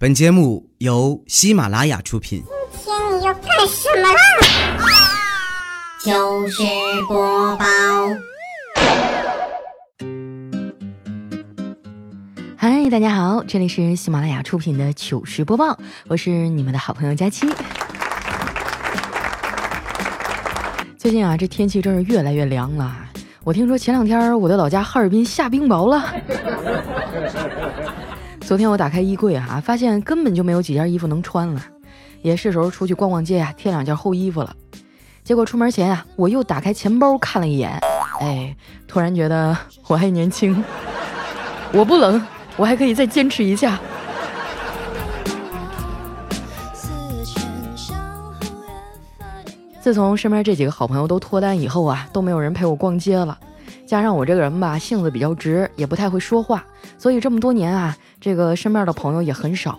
本节目由喜马拉雅出品。今天你要干什么啦？糗事播报。嗨，大家好，这里是喜马拉雅出品的糗事播报，我是你们的好朋友佳期。最近啊，这天气真是越来越凉了。我听说前两天我的老家哈尔滨下冰雹了。昨天我打开衣柜啊，发现根本就没有几件衣服能穿了，也是时候出去逛逛街呀，添两件厚衣服了。结果出门前啊，我又打开钱包看了一眼，哎，突然觉得我还年轻，我不冷，我还可以再坚持一下。自从身边这几个好朋友都脱单以后啊，都没有人陪我逛街了。加上我这个人吧，性子比较直，也不太会说话，所以这么多年啊，这个身边的朋友也很少。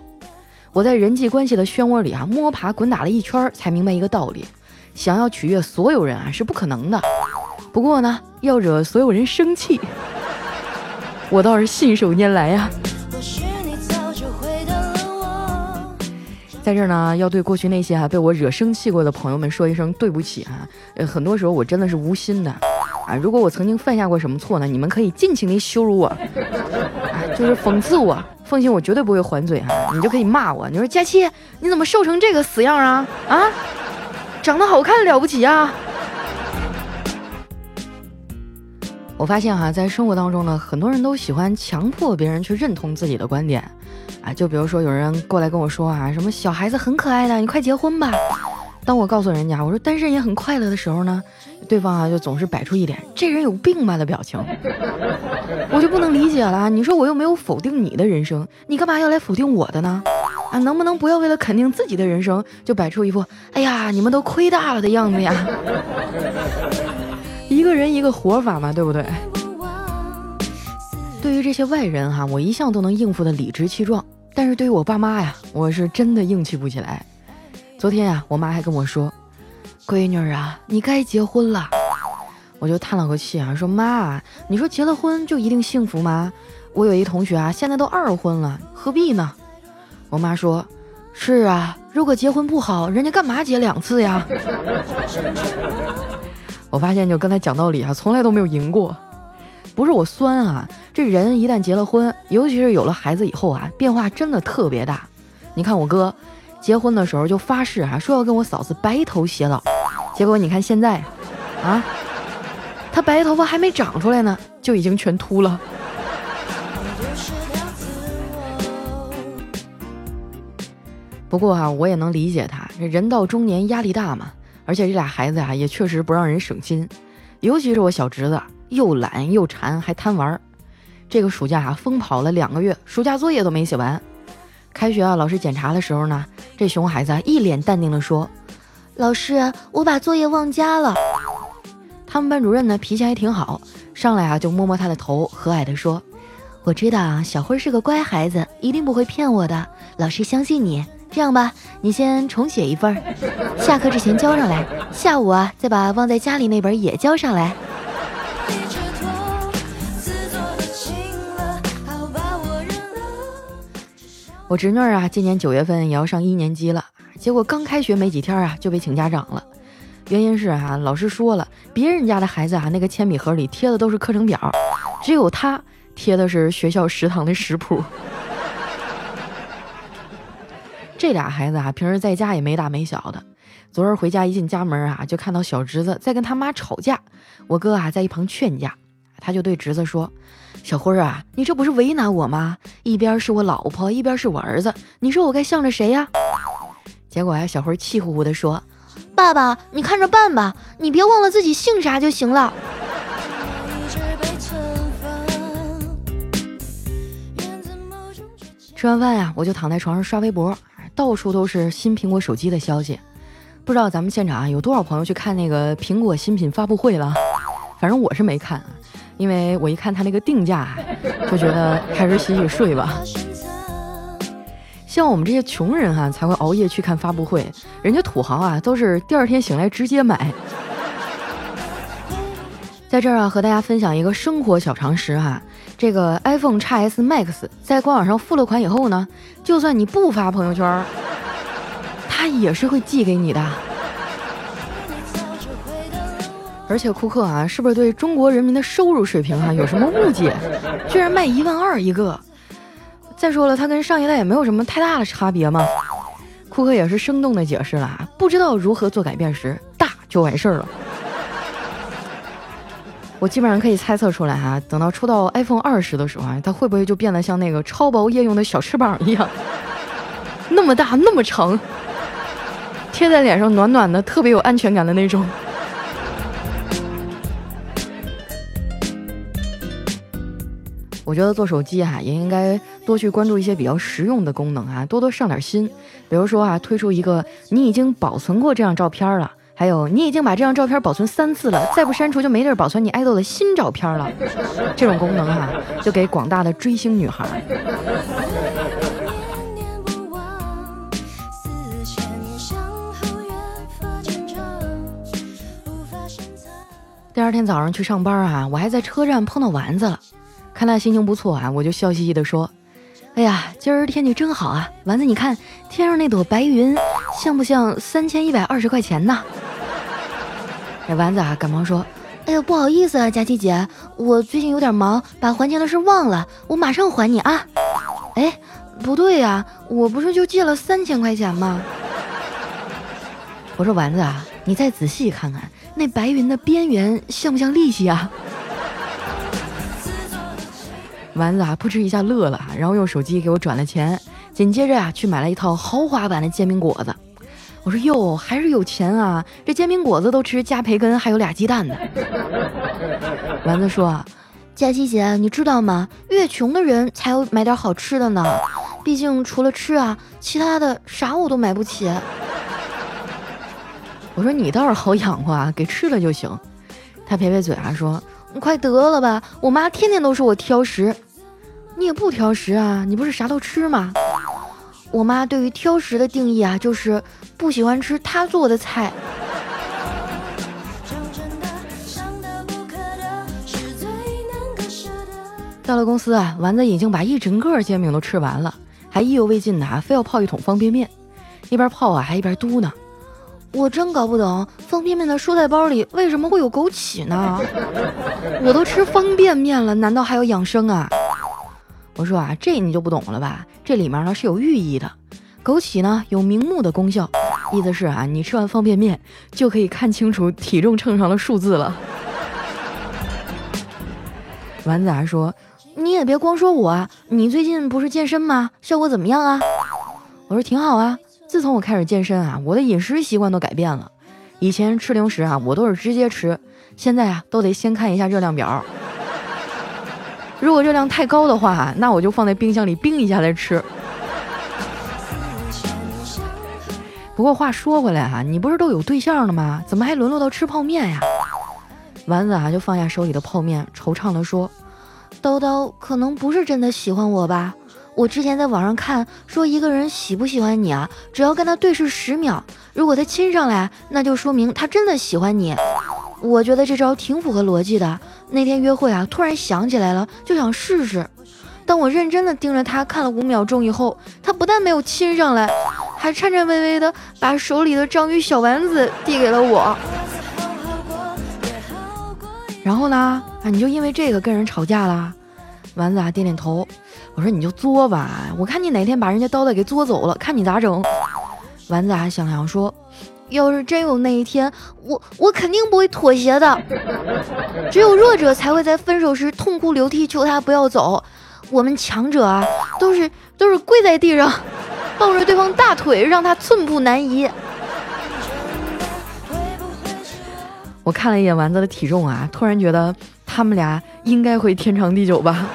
我在人际关系的漩涡里啊，摸爬滚打了一圈，才明白一个道理：想要取悦所有人啊，是不可能的。不过呢，要惹所有人生气，我倒是信手拈来呀。在这儿呢，要对过去那些啊被我惹生气过的朋友们说一声对不起啊！呃，很多时候我真的是无心的。啊，如果我曾经犯下过什么错呢？你们可以尽情的羞辱我，啊，就是讽刺我，放心，我绝对不会还嘴哈。你就可以骂我，你说佳期，你怎么瘦成这个死样啊？啊，长得好看了不起啊？我发现哈，在生活当中呢，很多人都喜欢强迫别人去认同自己的观点，啊，就比如说有人过来跟我说啊，什么小孩子很可爱的，你快结婚吧。当我告诉人家我说单身也很快乐的时候呢，对方啊就总是摆出一脸这人有病吧的表情，我就不能理解了。你说我又没有否定你的人生，你干嘛要来否定我的呢？啊，能不能不要为了肯定自己的人生就摆出一副哎呀你们都亏大了的样子呀？一个人一个活法嘛，对不对？对于这些外人哈，我一向都能应付的理直气壮，但是对于我爸妈呀，我是真的硬气不起来。昨天呀，我妈还跟我说：“闺女啊，你该结婚了。”我就叹了口气啊，说：“妈，你说结了婚就一定幸福吗？我有一同学啊，现在都二婚了，何必呢？”我妈说：“是啊，如果结婚不好，人家干嘛结两次呀？” 我发现就跟他讲道理啊，从来都没有赢过。不是我酸啊，这人一旦结了婚，尤其是有了孩子以后啊，变化真的特别大。你看我哥。结婚的时候就发誓哈，说要跟我嫂子白头偕老。结果你看现在，啊，他白头发还没长出来呢，就已经全秃了。不过哈，我也能理解他，这人到中年压力大嘛。而且这俩孩子啊，也确实不让人省心。尤其是我小侄子，又懒又馋，还贪玩。这个暑假啊，疯跑了两个月，暑假作业都没写完。开学啊，老师检查的时候呢，这熊孩子一脸淡定的说：“老师，我把作业忘家了。”他们班主任呢脾气还挺好，上来啊就摸摸他的头，和蔼的说：“我知道啊，小辉是个乖孩子，一定不会骗我的，老师相信你。这样吧，你先重写一份，下课之前交上来，下午啊再把忘在家里那本也交上来。”我侄女儿啊，今年九月份也要上一年级了，结果刚开学没几天啊，就被请家长了。原因是啊，老师说了，别人家的孩子啊，那个铅笔盒里贴的都是课程表，只有他贴的是学校食堂的食谱。这俩孩子啊，平时在家也没大没小的，昨儿回家一进家门啊，就看到小侄子在跟他妈吵架，我哥啊在一旁劝架。他就对侄子说：“小辉儿啊，你这不是为难我吗？一边是我老婆，一边是我儿子，你说我该向着谁呀？”结果呀，小辉气呼呼地说：“爸爸，你看着办吧，你别忘了自己姓啥就行了。”吃完饭呀，我就躺在床上刷微博，到处都是新苹果手机的消息。不知道咱们现场啊有多少朋友去看那个苹果新品发布会了？反正我是没看。因为我一看他那个定价，就觉得还是洗洗睡吧。像我们这些穷人哈，才会熬夜去看发布会，人家土豪啊，都是第二天醒来直接买。在这儿啊，和大家分享一个生活小常识哈。这个 iPhone x S Max 在官网上付了款以后呢，就算你不发朋友圈，它也是会寄给你的。而且库克啊，是不是对中国人民的收入水平啊 有什么误解？居然卖一万二一个？再说了，它跟上一代也没有什么太大的差别嘛。库克也是生动的解释了啊，不知道如何做改变时，大就完事儿了。我基本上可以猜测出来哈，等到出到 iPhone 二十的时候啊，它会不会就变得像那个超薄夜用的小翅膀一样，那么大那么长，贴在脸上暖暖的，特别有安全感的那种。我觉得做手机哈，也应该多去关注一些比较实用的功能啊，多多上点心。比如说啊，推出一个你已经保存过这张照片了。还有，你已经把这张照片保存三次了，再不删除就没地儿保存你爱豆的新照片了。这种功能哈，就给广大的追星女孩。第二天早上去上班啊，我还在车站碰到丸子了，看他心情不错啊，我就笑嘻嘻的说：“哎呀，今儿天气真好啊，丸子，你看天上那朵白云，像不像三千一百二十块钱呢？”这丸子啊，赶忙说：“哎呀，不好意思啊，佳琪姐，我最近有点忙，把还钱的事忘了，我马上还你啊。”哎，不对呀，我不是就借了三千块钱吗？我说丸子啊，你再仔细看看那白云的边缘像不像利息啊？丸子啊，扑哧一下乐了，然后用手机给我转了钱，紧接着啊，去买了一套豪华版的煎饼果子。我说哟，还是有钱啊！这煎饼果子都吃加培根，还有俩鸡蛋呢。丸子说：“佳琪姐，你知道吗？越穷的人才有买点好吃的呢。毕竟除了吃啊，其他的啥我都买不起。”我说：“你倒是好养活啊，给吃了就行。”他撇撇嘴啊，说：“你快得了吧！我妈天天都说我挑食，你也不挑食啊？你不是啥都吃吗？”我妈对于挑食的定义啊，就是不喜欢吃她做的菜。到了公司啊，丸子已经把一整个煎饼都吃完了，还意犹未尽呢，非要泡一桶方便面。一边泡啊，还一边嘟囔：“我真搞不懂，方便面的蔬菜包里为什么会有枸杞呢？我都吃方便面了，难道还要养生啊？”我说啊，这你就不懂了吧？这里面呢是有寓意的。枸杞呢有明目的功效，意思是啊，你吃完方便面就可以看清楚体重秤上的数字了。丸子还说，你也别光说我啊，你最近不是健身吗？效果怎么样啊？我说挺好啊。自从我开始健身啊，我的饮食习惯都改变了。以前吃零食啊，我都是直接吃，现在啊，都得先看一下热量表。如果热量太高的话，那我就放在冰箱里冰一下再吃。不过话说回来哈，你不是都有对象了吗？怎么还沦落到吃泡面呀？丸子啊，就放下手里的泡面，惆怅地说：“叨叨可能不是真的喜欢我吧？我之前在网上看说，一个人喜不喜欢你啊，只要跟他对视十秒，如果他亲上来，那就说明他真的喜欢你。我觉得这招挺符合逻辑的。”那天约会啊，突然想起来了，就想试试。当我认真的盯着他看了五秒钟以后，他不但没有亲上来，还颤颤巍巍的把手里的章鱼小丸子递给了我。然后呢？啊，你就因为这个跟人吵架了？丸子啊，点点头。我说你就作吧，我看你哪天把人家刀子给作走了，看你咋整？丸子啊，想想说。要是真有那一天，我我肯定不会妥协的。只有弱者才会在分手时痛哭流涕，求他不要走。我们强者啊，都是都是跪在地上，抱着对方大腿，让他寸步难移。我看了一眼丸子的体重啊，突然觉得他们俩应该会天长地久吧。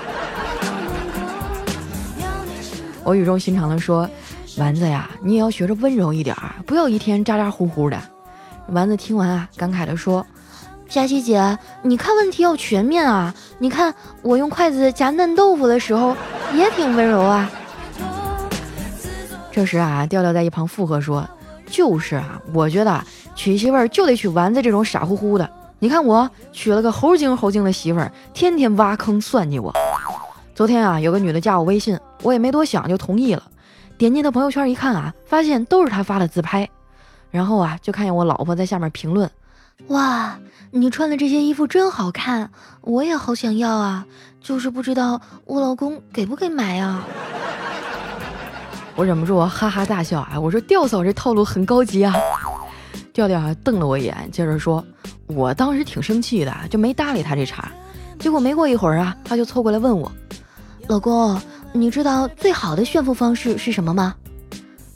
我语重心长的说。丸子呀，你也要学着温柔一点儿，不要一天咋咋呼呼的。丸子听完啊，感慨地说：“佳琪姐，你看问题要全面啊！你看我用筷子夹嫩豆腐的时候，也挺温柔啊。”这时啊，调调在一旁附和说：“就是啊，我觉得娶媳妇儿就得娶丸子这种傻乎乎的，你看我娶了个猴精猴精的媳妇儿，天天挖坑算计我。昨天啊，有个女的加我微信，我也没多想就同意了。点进他朋友圈一看啊，发现都是他发的自拍。然后啊，就看见我老婆在下面评论：“哇，你穿的这些衣服真好看，我也好想要啊，就是不知道我老公给不给买啊。”我忍不住哈哈大笑啊！我说调嫂这套路很高级啊。调调瞪了我一眼，接着说：“我当时挺生气的，就没搭理他这茬。结果没过一会儿啊，他就凑过来问我：老公，你知道最好的炫富方式是什么吗？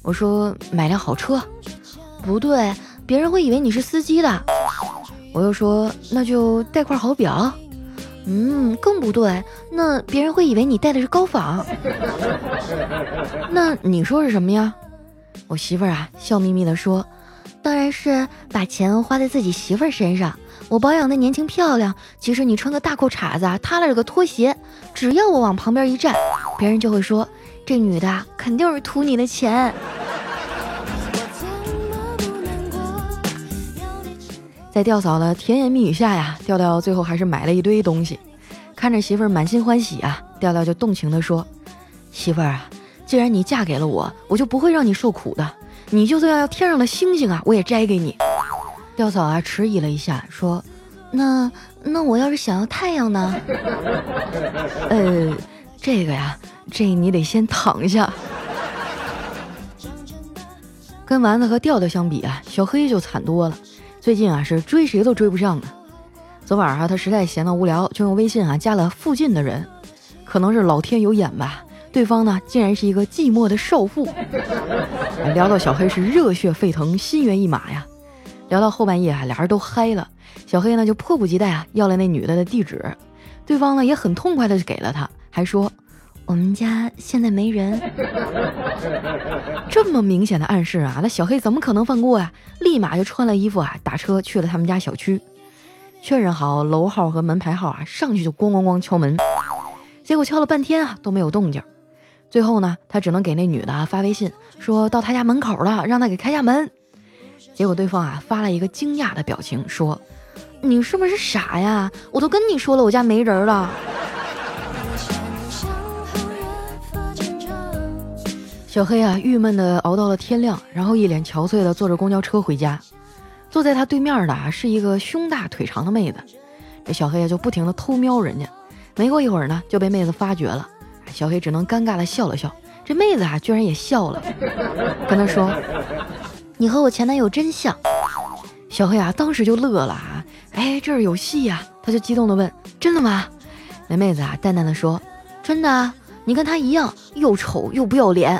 我说买辆好车。不对，别人会以为你是司机的。我又说那就戴块好表。嗯，更不对，那别人会以为你戴的是高仿。那你说是什么呀？我媳妇儿啊，笑眯眯地说：“当然是把钱花在自己媳妇儿身上。我保养的年轻漂亮，即使你穿个大裤衩子，塌了着个拖鞋，只要我往旁边一站，别人就会说这女的肯定是图你的钱。”在调嫂的甜言蜜语下呀，调调最后还是买了一堆东西。看着媳妇儿满心欢喜啊，调调就动情地说：“媳妇儿啊，既然你嫁给了我，我就不会让你受苦的。你就算要天上的星星啊，我也摘给你。”调嫂啊迟疑了一下，说：“那那我要是想要太阳呢？” 呃，这个呀，这你得先躺下。跟丸子和调调相比啊，小黑就惨多了。最近啊，是追谁都追不上啊。昨晚啊，他实在闲得无聊，就用微信啊加了附近的人。可能是老天有眼吧，对方呢竟然是一个寂寞的少妇。聊到小黑是热血沸腾，心猿意马呀。聊到后半夜啊，俩人都嗨了。小黑呢就迫不及待啊要了那女的的地址，对方呢也很痛快的就给了他，还说我们家现在没人。这么明显的暗示啊，那小黑怎么可能放过呀？立马就穿了衣服啊，打车去了他们家小区。确认好楼号和门牌号啊，上去就咣咣咣敲门，结果敲了半天啊都没有动静。最后呢，他只能给那女的发微信，说到他家门口了，让他给开下门。结果对方啊发了一个惊讶的表情，说：“你是不是傻呀？我都跟你说了，我家没人了。”小黑啊，郁闷的熬到了天亮，然后一脸憔悴的坐着公交车回家。坐在他对面的啊是一个胸大腿长的妹子，这小黑啊就不停的偷瞄人家，没过一会儿呢就被妹子发觉了，小黑只能尴尬的笑了笑，这妹子啊居然也笑了，跟他说：“你和我前男友真像。”小黑啊当时就乐了啊，哎这儿有戏呀，他就激动的问：“真的吗？”那妹子啊淡淡的说：“真的，你跟他一样，又丑又不要脸。”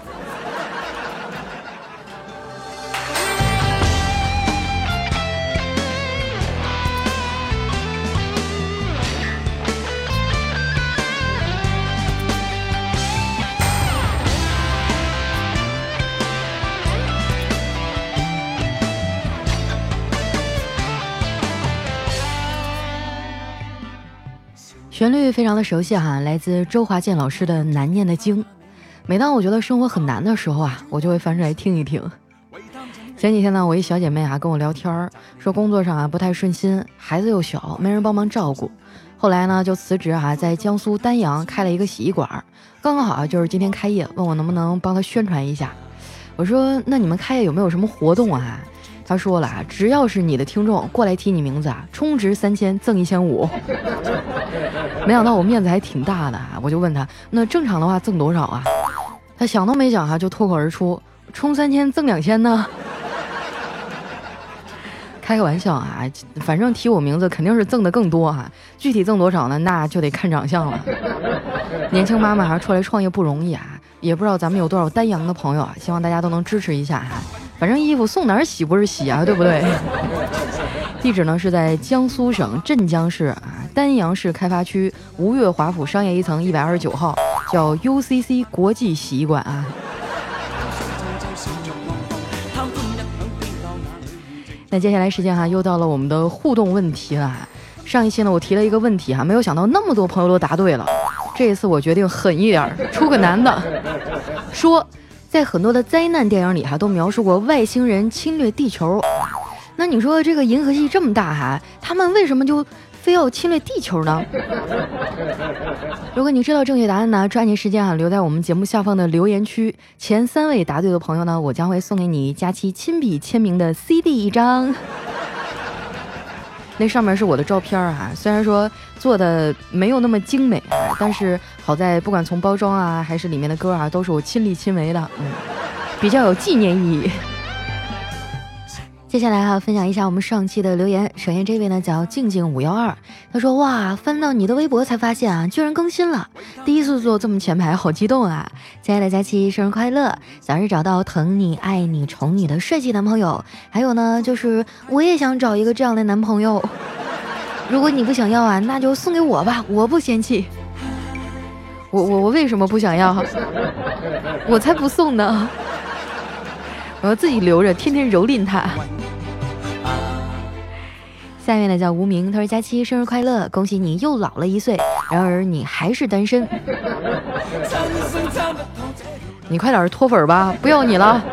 非常的熟悉哈，来自周华健老师的《难念的经》。每当我觉得生活很难的时候啊，我就会翻出来听一听。前几天呢，我一小姐妹啊跟我聊天儿，说工作上啊不太顺心，孩子又小，没人帮忙照顾。后来呢就辞职啊，在江苏丹阳开了一个洗衣馆，刚刚好就是今天开业，问我能不能帮她宣传一下。我说那你们开业有没有什么活动啊？他说了啊，只要是你的听众过来提你名字啊，充值三千赠一千五。没想到我面子还挺大的啊，我就问他，那正常的话赠多少啊？他想都没想哈，就脱口而出，充三千赠两千呢。开个玩笑啊，反正提我名字肯定是赠的更多哈，具体赠多少呢？那就得看长相了。年轻妈妈还出来创业不容易啊，也不知道咱们有多少丹阳的朋友啊，希望大家都能支持一下哈。反正衣服送哪儿洗不是洗啊，对不对？地址呢是在江苏省镇江市啊丹阳市开发区吴越华府商业一层一百二十九号，叫 UCC 国际洗衣馆啊。那接下来时间哈，又到了我们的互动问题了。上一期呢，我提了一个问题哈，没有想到那么多朋友都答对了。这一次我决定狠一点，出个难的，说。在很多的灾难电影里哈，都描述过外星人侵略地球。那你说这个银河系这么大哈，他们为什么就非要侵略地球呢？如果你知道正确答案呢，抓紧时间啊，留在我们节目下方的留言区。前三位答对的朋友呢，我将会送给你佳期亲笔签名的 CD 一张。那上面是我的照片啊，虽然说做的没有那么精美，但是好在不管从包装啊，还是里面的歌啊，都是我亲力亲为的，嗯，比较有纪念意义。接下来哈，分享一下我们上期的留言。首先这位呢叫静静五幺二，他说哇，翻到你的微博才发现啊，居然更新了，第一次坐这么前排，好激动啊！亲爱的佳期，生日快乐，早日找到疼你、爱你、宠你的帅气男朋友。还有呢，就是我也想找一个这样的男朋友。如果你不想要啊，那就送给我吧，我不嫌弃。我我我为什么不想要？我才不送呢！我要自己留着，天天蹂躏他。下面呢叫无名，他说：“佳期生日快乐，恭喜你又老了一岁，然而你还是单身。你快点脱粉吧，不要你了。”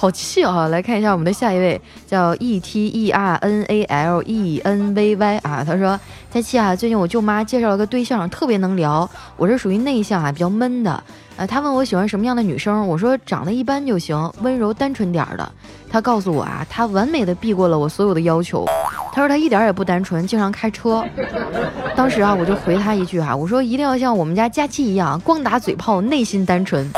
好气啊！来看一下我们的下一位，叫 E T E R N A L E N V Y 啊。他说：“佳期啊，最近我舅妈介绍了个对象，特别能聊。我是属于内向啊，比较闷的。呃，他问我喜欢什么样的女生，我说长得一般就行，温柔单纯点的。他告诉我啊，他完美的避过了我所有的要求。他说他一点也不单纯，经常开车。当时啊，我就回他一句哈，我说一定要像我们家佳期一样，光打嘴炮，内心单纯。”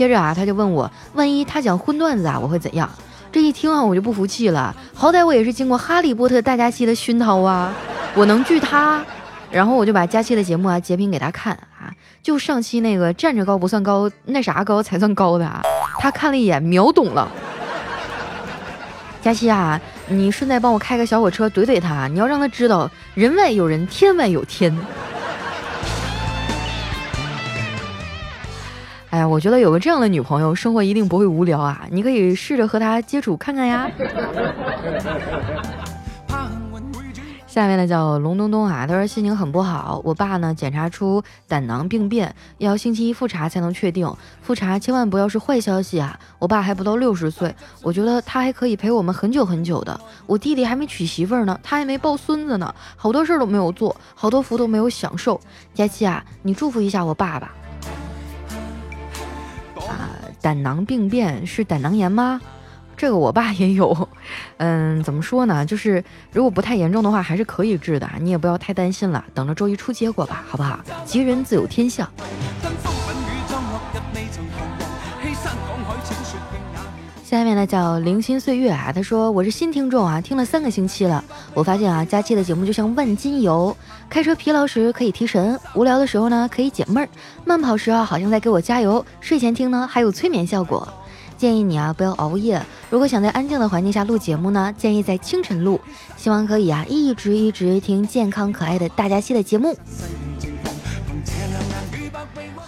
接着啊，他就问我，万一他讲荤段子啊，我会怎样？这一听啊，我就不服气了。好歹我也是经过哈利波特大家期的熏陶啊，我能拒他？然后我就把佳期的节目啊截屏给他看啊，就上期那个站着高不算高，那啥高才算高的啊？他看了一眼，秒懂了。佳期啊，你顺带帮我开个小火车怼怼他，你要让他知道人外有人，天外有天。哎呀，我觉得有个这样的女朋友，生活一定不会无聊啊！你可以试着和她接触看看呀。下面呢叫龙东东啊，他说心情很不好，我爸呢检查出胆囊病变，要星期一复查才能确定。复查千万不要是坏消息啊！我爸还不到六十岁，我觉得他还可以陪我们很久很久的。我弟弟还没娶媳妇呢，他还没抱孙子呢，好多事儿都没有做，好多福都没有享受。佳琪啊，你祝福一下我爸爸。啊胆囊病变是胆囊炎吗？这个我爸也有，嗯，怎么说呢？就是如果不太严重的话，还是可以治的，你也不要太担心了，等着周一出结果吧，好不好？吉人自有天相。下面呢叫零星岁月啊，他说我是新听众啊，听了三个星期了，我发现啊，佳期的节目就像万金油，开车疲劳时可以提神，无聊的时候呢可以解闷儿，慢跑时啊好像在给我加油，睡前听呢还有催眠效果。建议你啊不要熬夜，如果想在安静的环境下录节目呢，建议在清晨录，希望可以啊一直一直听健康可爱的大家期的节目。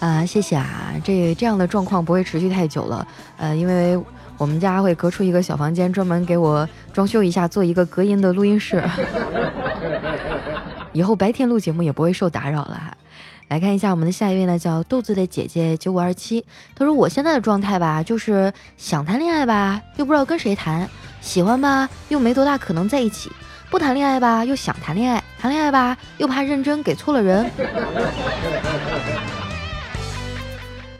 啊，谢谢啊，这这样的状况不会持续太久了，呃，因为。我们家会隔出一个小房间，专门给我装修一下，做一个隔音的录音室。以后白天录节目也不会受打扰了哈。来看一下我们的下一位呢，叫豆子的姐姐九五二七。她说：“我现在的状态吧，就是想谈恋爱吧，又不知道跟谁谈；喜欢吧，又没多大可能在一起；不谈恋爱吧，又想谈恋爱；谈恋爱吧，又怕认真给错了人。”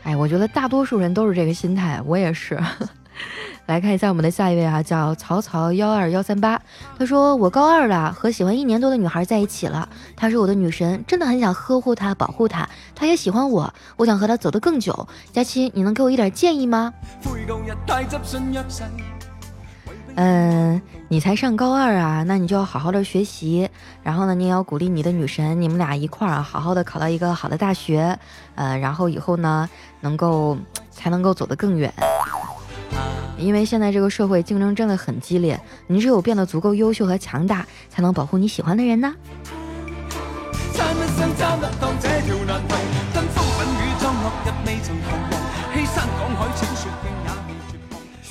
哎，我觉得大多数人都是这个心态，我也是。来看一下我们的下一位啊，叫曹操幺二幺三八。他说：“我高二了，和喜欢一年多的女孩在一起了。她是我的女神，真的很想呵护她、保护她。她也喜欢我，我想和她走得更久。佳期，你能给我一点建议吗？”嗯，你才上高二啊，那你就要好好的学习。然后呢，你也要鼓励你的女神，你们俩一块儿，好好的考到一个好的大学。呃，然后以后呢，能够 才能够走得更远。因为现在这个社会竞争真的很激烈，你只有变得足够优秀和强大，才能保护你喜欢的人呢。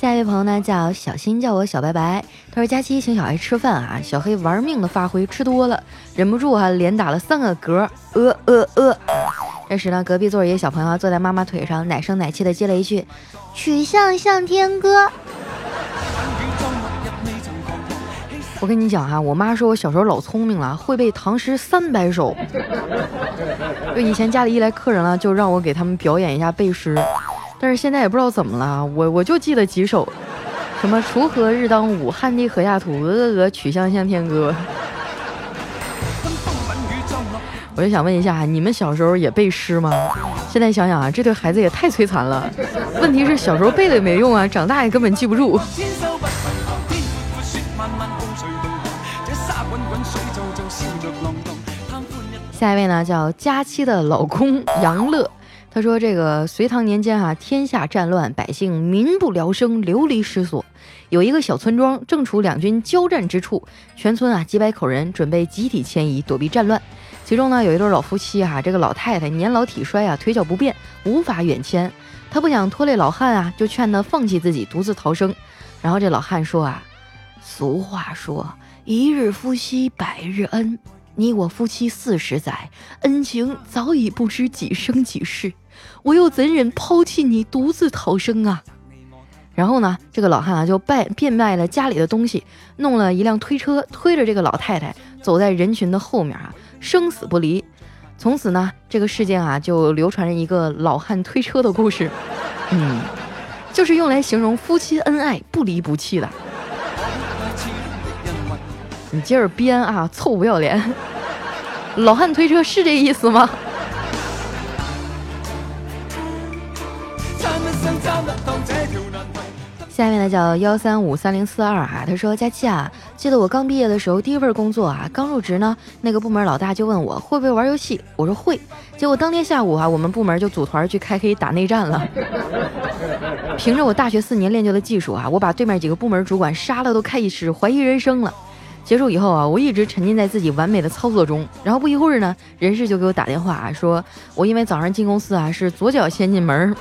下一位朋友呢叫小新，叫我小白白。他说：“佳期请小黑吃饭啊，小黑玩命的发挥，吃多了忍不住啊，连打了三个嗝，呃呃呃。”这时呢，隔壁座一个小朋友坐在妈妈腿上，奶声奶气的接了一句：“曲项向天歌。”我跟你讲哈，我妈说我小时候老聪明了，会背唐诗三百首。就以前家里一来客人了，就让我给他们表演一下背诗。但是现在也不知道怎么了，我我就记得几首，什么“锄禾日当午，汗滴禾下土，鹅鹅鹅，曲项向天歌”。我就想问一下，你们小时候也背诗吗？现在想想啊，这对孩子也太摧残了。问题是小时候背了也没用啊，长大也根本记不住。下一位呢，叫佳期的老公杨乐。他说：“这个隋唐年间啊，天下战乱，百姓民不聊生，流离失所。有一个小村庄正处两军交战之处，全村啊几百口人准备集体迁移，躲避战乱。其中呢，有一对老夫妻啊，这个老太太年老体衰啊，腿脚不便，无法远迁。他不想拖累老汉啊，就劝他放弃自己，独自逃生。然后这老汉说啊，俗话说，一日夫妻百日恩。”你我夫妻四十载，恩情早已不知几生几世，我又怎忍抛弃你独自逃生啊？然后呢，这个老汉啊就败变卖了家里的东西，弄了一辆推车，推着这个老太太走在人群的后面啊，生死不离。从此呢，这个事件啊就流传着一个老汉推车的故事，嗯，就是用来形容夫妻恩爱不离不弃的。你接着编啊，臭不要脸！老汉推车是这意思吗？下面呢叫幺三五三零四二啊，他说佳期啊，记得我刚毕业的时候，第一份工作啊，刚入职呢，那个部门老大就问我会不会玩游戏，我说会，结果当天下午啊，我们部门就组团去开黑打内战了。凭着我大学四年练就的技术啊，我把对面几个部门主管杀了，都开始怀疑人生了。结束以后啊，我一直沉浸在自己完美的操作中。然后不一会儿呢，人事就给我打电话啊，说我因为早上进公司啊是左脚先进门，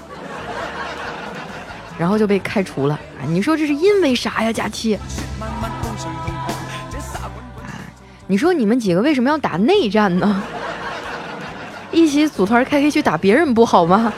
然后就被开除了。你说这是因为啥呀，佳期？你说你们几个为什么要打内战呢？一起组团开黑去打别人不好吗？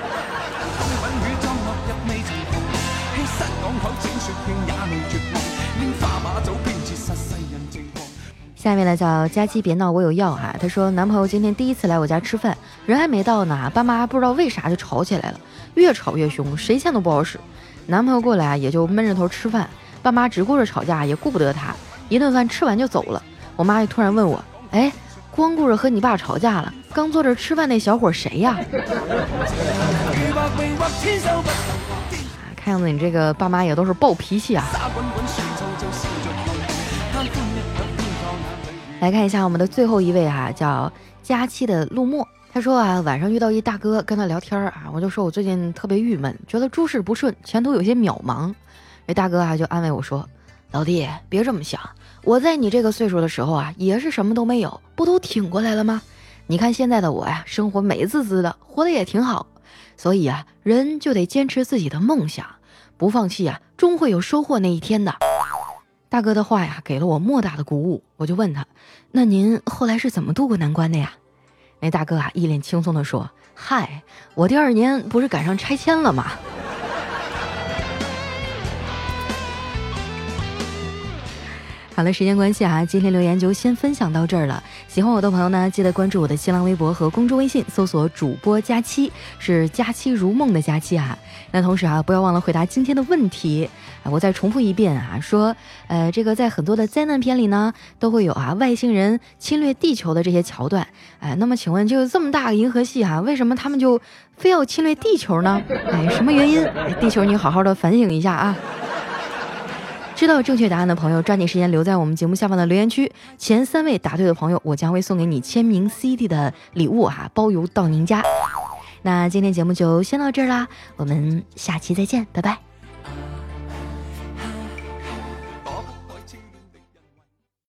下面呢叫佳期别闹，我有药哈。他说男朋友今天第一次来我家吃饭，人还没到呢，爸妈不知道为啥就吵起来了，越吵越凶，谁劝都不好使。男朋友过来啊，也就闷着头吃饭，爸妈只顾着吵架，也顾不得他。一顿饭吃完就走了。我妈就突然问我，哎，光顾着和你爸吵架了，刚坐这吃饭那小伙谁呀？看样子你这个爸妈也都是暴脾气啊。来看一下我们的最后一位哈，叫佳期的陆墨。他说啊，晚上遇到一大哥跟他聊天儿啊，我就说我最近特别郁闷，觉得诸事不顺，前途有些渺茫。那大哥啊就安慰我说，老弟别这么想，我在你这个岁数的时候啊，也是什么都没有，不都挺过来了吗？你看现在的我呀，生活美滋滋的，活得也挺好。所以啊，人就得坚持自己的梦想，不放弃啊，终会有收获那一天的。大哥的话呀，给了我莫大的鼓舞。我就问他：“那您后来是怎么度过难关的呀？”那大哥啊，一脸轻松地说：“嗨，我第二年不是赶上拆迁了吗？”好了，时间关系啊，今天留言就先分享到这儿了。喜欢我的朋友呢，记得关注我的新浪微博和公众微信，搜索主播佳期，是佳期如梦的佳期啊。那同时啊，不要忘了回答今天的问题。我再重复一遍啊，说，呃，这个在很多的灾难片里呢，都会有啊外星人侵略地球的这些桥段。哎，那么请问，就这么大个银河系哈，为什么他们就非要侵略地球呢？哎，什么原因？地球，你好好的反省一下啊。知道正确答案的朋友，抓紧时间留在我们节目下方的留言区。前三位答对的朋友，我将会送给你签名 CD 的礼物哈，包邮到您家。那今天节目就先到这儿啦，我们下期再见，拜拜。